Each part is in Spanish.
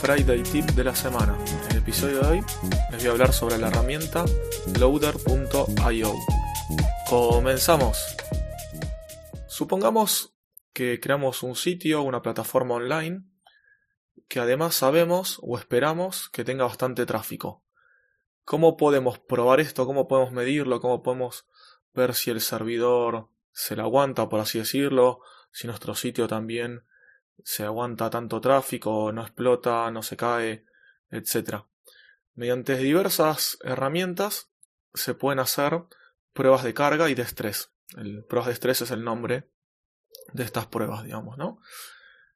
Friday Tip de la semana. En el episodio de hoy les voy a hablar sobre la herramienta loader.io. Comenzamos. Supongamos que creamos un sitio, una plataforma online, que además sabemos o esperamos que tenga bastante tráfico. ¿Cómo podemos probar esto? ¿Cómo podemos medirlo? ¿Cómo podemos ver si el servidor se la aguanta, por así decirlo? Si nuestro sitio también se aguanta tanto tráfico, no explota, no se cae, etc. Mediante diversas herramientas se pueden hacer pruebas de carga y de estrés. El pruebas de estrés es el nombre de estas pruebas, digamos, ¿no?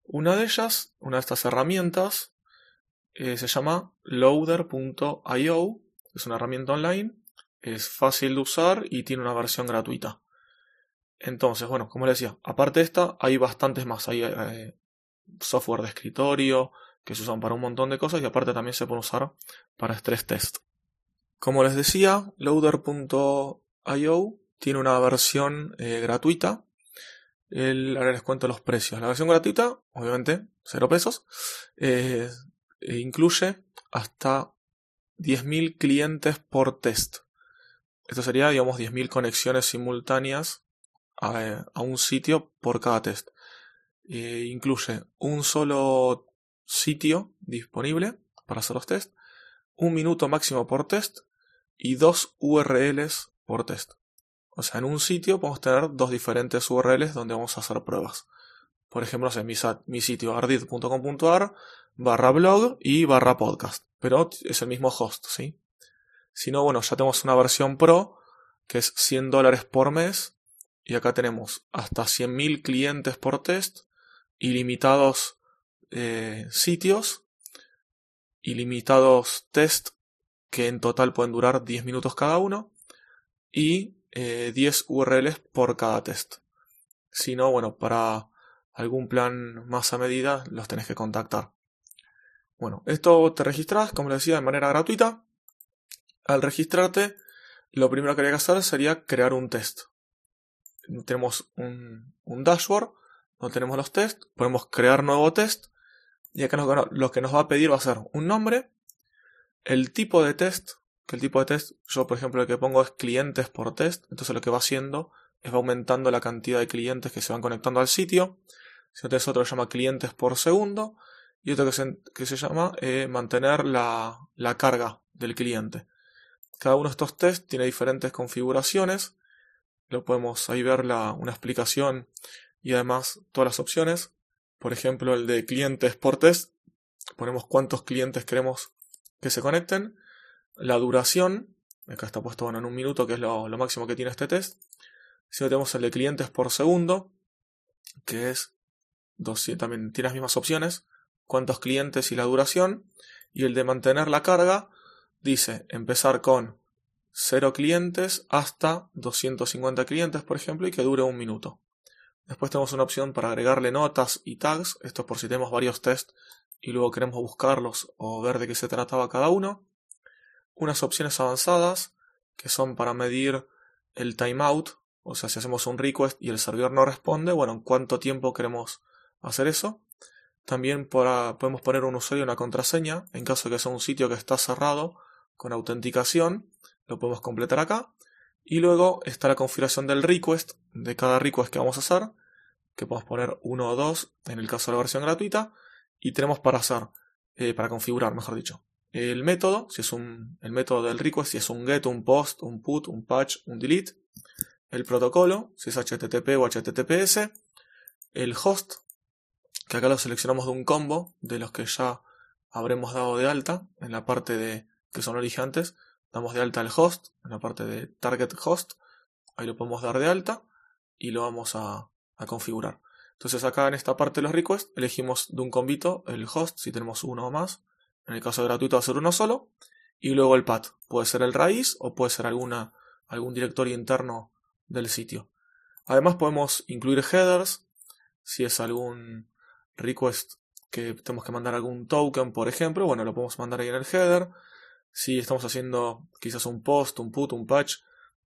Una de ellas, una de estas herramientas, eh, se llama loader.io, es una herramienta online, es fácil de usar y tiene una versión gratuita. Entonces, bueno, como les decía, aparte de esta, hay bastantes más. Hay eh, software de escritorio que se usan para un montón de cosas y aparte también se puede usar para stress test. Como les decía, loader.io tiene una versión eh, gratuita. El, ahora les cuento los precios. La versión gratuita, obviamente, 0 pesos, eh, incluye hasta 10.000 clientes por test. Esto sería, digamos, 10.000 conexiones simultáneas a, a, un sitio por cada test. Eh, incluye un solo sitio disponible para hacer los tests, un minuto máximo por test y dos URLs por test. O sea, en un sitio podemos tener dos diferentes URLs donde vamos a hacer pruebas. Por ejemplo, en mi, mi sitio ardid.com.ar barra blog y barra podcast. Pero es el mismo host, ¿sí? Si no, bueno, ya tenemos una versión pro que es 100 dólares por mes. Y acá tenemos hasta 100.000 clientes por test, ilimitados eh, sitios, ilimitados test que en total pueden durar 10 minutos cada uno y 10 eh, URLs por cada test. Si no, bueno, para algún plan más a medida los tenés que contactar. Bueno, esto te registras, como les decía, de manera gratuita. Al registrarte, lo primero que habría que hacer sería crear un test. Tenemos un dashboard donde tenemos los tests, podemos crear nuevo test y acá lo que nos va a pedir va a ser un nombre, el tipo de test, que el tipo de test, yo por ejemplo el que pongo es clientes por test, entonces lo que va haciendo es va aumentando la cantidad de clientes que se van conectando al sitio. Si no tenés otro se llama clientes por segundo y otro que se, que se llama eh, mantener la, la carga del cliente. Cada uno de estos tests tiene diferentes configuraciones. Lo podemos ahí ver la, una explicación y además todas las opciones. Por ejemplo, el de clientes por test. Ponemos cuántos clientes queremos que se conecten. La duración. Acá está puesto bueno, en un minuto, que es lo, lo máximo que tiene este test. Si no tenemos el de clientes por segundo, que es también tiene las mismas opciones, cuántos clientes y la duración. Y el de mantener la carga dice empezar con 0 clientes hasta 250 clientes, por ejemplo, y que dure un minuto. Después tenemos una opción para agregarle notas y tags, esto es por si tenemos varios tests y luego queremos buscarlos o ver de qué se trataba cada uno. Unas opciones avanzadas que son para medir el timeout, o sea, si hacemos un request y el servidor no responde, bueno, en cuánto tiempo queremos hacer eso. También podemos poner un usuario y una contraseña en caso de que sea un sitio que está cerrado con autenticación, lo podemos completar acá. Y luego está la configuración del request, de cada request que vamos a hacer, que podemos poner uno o dos en el caso de la versión gratuita. Y tenemos para hacer, eh, para configurar, mejor dicho, el método, si es un, el método del request, si es un get, un post, un put, un patch, un delete. El protocolo, si es HTTP o HTTPS. El host, que acá lo seleccionamos de un combo de los que ya habremos dado de alta en la parte de que son originantes damos de alta el host, en la parte de target host, ahí lo podemos dar de alta y lo vamos a, configurar. Entonces acá en esta parte de los requests elegimos de un combito el host, si tenemos uno o más. En el caso gratuito va a ser uno solo. Y luego el path. Puede ser el raíz o puede ser alguna, algún directorio interno del sitio. Además podemos incluir headers. Si es algún request que tenemos que mandar algún token, por ejemplo, bueno, lo podemos mandar ahí en el header. Si estamos haciendo quizás un post, un put, un patch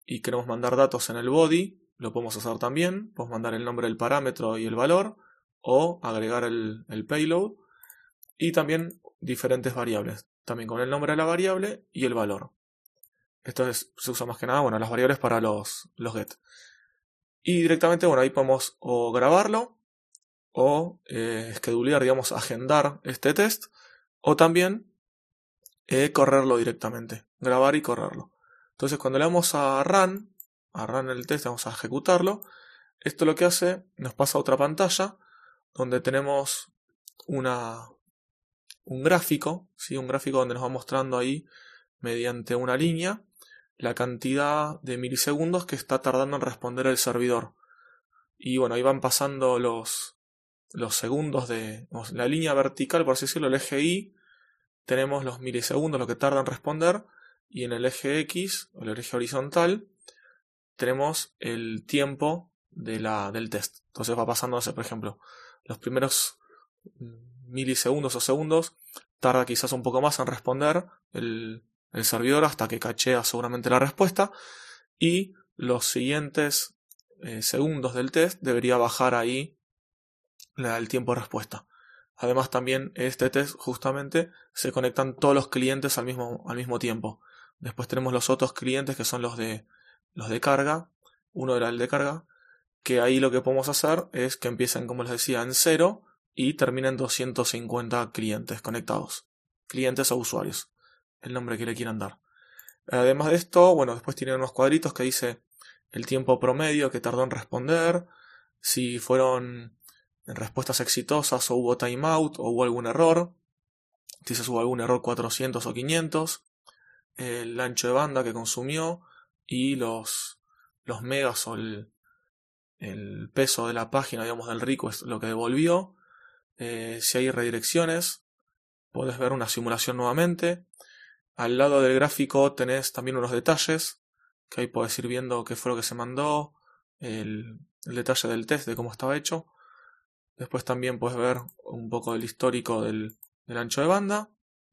y queremos mandar datos en el body, lo podemos hacer también. Podemos mandar el nombre del parámetro y el valor o agregar el, payload y también diferentes variables, también con el nombre de la variable y el valor. Esto se usa más que nada, bueno, las variables para los, los get. Y directamente, bueno, ahí podemos o grabarlo o eh, digamos, agendar este test o también correrlo directamente, grabar y correrlo. Entonces cuando le damos a run, a run el test, vamos a ejecutarlo, esto lo que hace, nos pasa a otra pantalla donde tenemos una, un gráfico, ¿sí? un gráfico donde nos va mostrando ahí mediante una línea la cantidad de milisegundos que está tardando en responder el servidor. Y bueno, ahí van pasando los, los segundos de la línea vertical, por así decirlo, el eje Y, tenemos los milisegundos, lo que tarda en responder, y en el eje X, o el eje horizontal, tenemos el tiempo del test. Entonces va pasando, por ejemplo, los primeros milisegundos o segundos, tarda quizás un poco más en responder el, el servidor hasta que cachea seguramente la respuesta, y los siguientes eh, segundos del test debería bajar ahí el tiempo de respuesta. Además también este test justamente se conectan todos los clientes al mismo, al mismo tiempo. Después tenemos los otros clientes que son los de, los de carga. Uno era el de carga. Que ahí lo que podemos hacer es que empiecen, como les decía, en cero y terminen 250 clientes conectados. Clientes o usuarios. El nombre que le quieran dar. Además de esto, bueno, después tienen unos cuadritos que dice el tiempo promedio que tardó en responder, si fueron respuestas exitosas o hubo timeout o hubo algún error, si se hubo algún error 400 o 500, el ancho de banda que consumió y los, los megas o el, el peso de la página, digamos, del request, lo que devolvió. Eh, si hay redirecciones, puedes ver una simulación nuevamente. Al lado del gráfico tenés también unos detalles, que ahí puedes ir viendo qué fue lo que se mandó, el, el detalle del test de cómo estaba hecho. Después también puedes ver un poco del histórico del, ancho de banda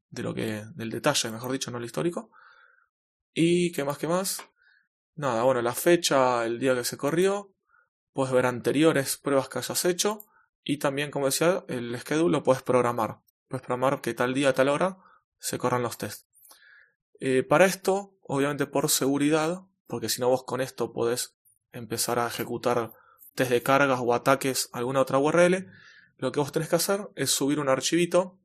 de lo que del detalle, mejor dicho, no el histórico. Y qué más, qué más. Nada, bueno, la fecha, el día que se corrió, puedes ver anteriores pruebas que hayas hecho y también, como decía, el schedule lo puedes programar. Puedes programar que tal día, tal hora se corran los tests. Eh, para esto, obviamente por seguridad, porque si no vos con esto podés empezar a ejecutar test de cargas o ataques a alguna otra URL, lo que vos tenés que hacer es subir un archivito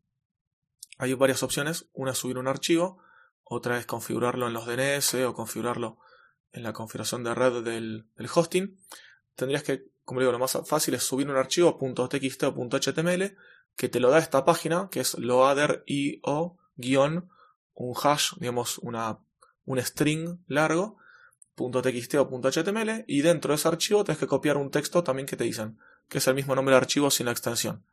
hay varias opciones. Una es subir un archivo, otra es configurarlo en los DNS o configurarlo en la configuración de red del, hosting. Tendrías que, como digo, lo más fácil es subir un archivo .txt o .html que te lo da esta página, que es loader.io un hash, digamos, una, un string largo, .txt o .html, y dentro de ese archivo tienes que copiar un texto también que te dicen, que es el mismo nombre de archivo sin la extensión.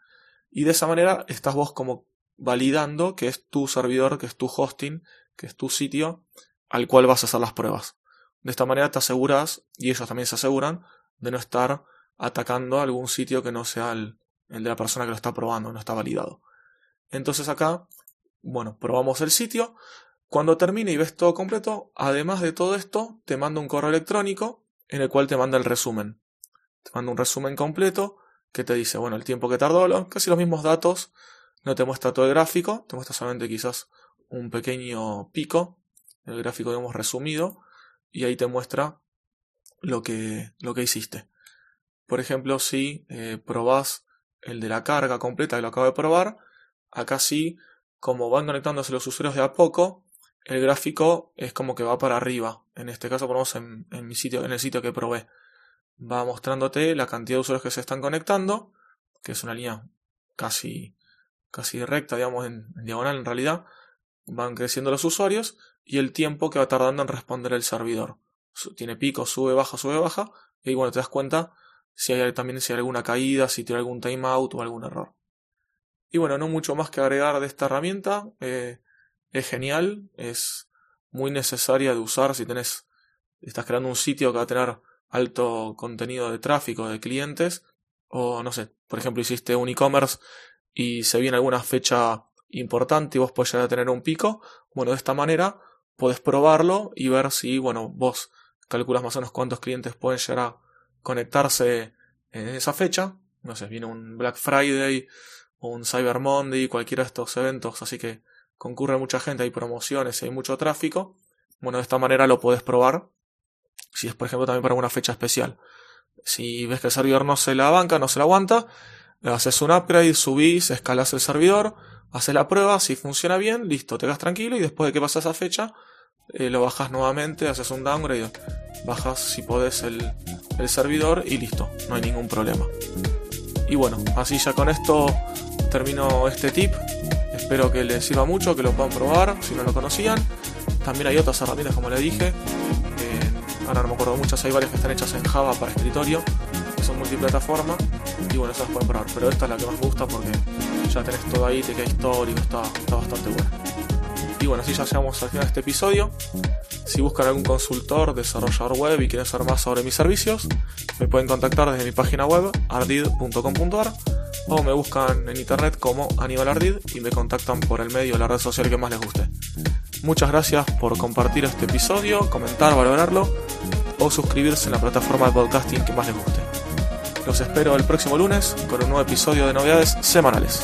Y de esa manera estás vos como validando que es tu servidor, que es tu hosting, que es tu sitio al cual vas a hacer las pruebas. De esta manera te aseguras, y ellos también se aseguran, de no estar atacando algún sitio que no sea el, el de la persona que lo está probando, no está validado. Entonces acá, bueno, probamos el sitio. Cuando termine y ves todo completo, además de todo esto, te manda un correo electrónico en el cual te manda el resumen. Te manda un resumen completo que te dice, bueno, el tiempo que tardó, casi los mismos datos no te muestra todo el gráfico, te muestra solamente quizás un pequeño pico, el gráfico digamos resumido, y ahí te muestra lo que, lo que hiciste. Por ejemplo, si eh, probás el de la carga completa que lo acabo de probar, acá sí, como van conectándose los usuarios de a poco, el gráfico es como que va para arriba. En este caso ponemos en, en mi sitio, en el sitio que probé. Va mostrándote la cantidad de usuarios que se están conectando, que es una línea casi casi recta, digamos, en, diagonal en realidad, van creciendo los usuarios y el tiempo que va tardando en responder el servidor. Tiene pico, sube, baja, sube, baja, y bueno, te das cuenta si hay también si hay alguna caída, si tiene algún timeout o algún error. Y bueno, no mucho más que agregar de esta herramienta. Eh, es genial, es muy necesaria de usar si tenés, estás creando un sitio que va a tener alto contenido de tráfico de clientes o no sé, por ejemplo hiciste un e-commerce y se viene alguna fecha importante y vos podés llegar a tener un pico, bueno, de esta manera podés probarlo y ver si, bueno, vos calculas más o menos cuántos clientes pueden llegar a conectarse en esa fecha, no sé, viene un Black Friday o un Cyber Monday, cualquiera de estos eventos, así que concurre mucha gente, hay promociones, hay mucho tráfico, bueno, de esta manera lo podés probar si es por ejemplo también para una fecha especial. Si ves que el servidor no se la banca, no se la aguanta, haces un upgrade, subís, escalas el servidor, haces la prueba, si funciona bien, listo, te quedas tranquilo y después de que pasa esa fecha, eh, lo bajas nuevamente, haces un downgrade, bajas si podés el, el servidor y listo, no hay ningún problema. Y bueno, así ya con esto termino este tip. Espero que les sirva mucho, que lo puedan probar si no lo conocían. También hay otras herramientas, como le dije, ahora no me acuerdo muchas, hay varias que están hechas en Java para escritorio, que son multiplataforma, y bueno, esas pueden probar, pero esta es la que más gusta porque ya tenés todo ahí, te queda histórico, está, está bastante buena. Y bueno, así ya llegamos al final de este episodio. Si buscan algún consultor, desarrollador web y quieren saber más sobre mis servicios, me pueden contactar desde mi página web ardid.com.ar o me buscan en internet como Aníbal Ardid y me contactan por el medio de la red social que más les guste. Muchas gracias por compartir este episodio, comentar, valorarlo o suscribirse en la plataforma de podcasting que más les guste. Los espero el próximo lunes con un nuevo episodio de novedades semanales.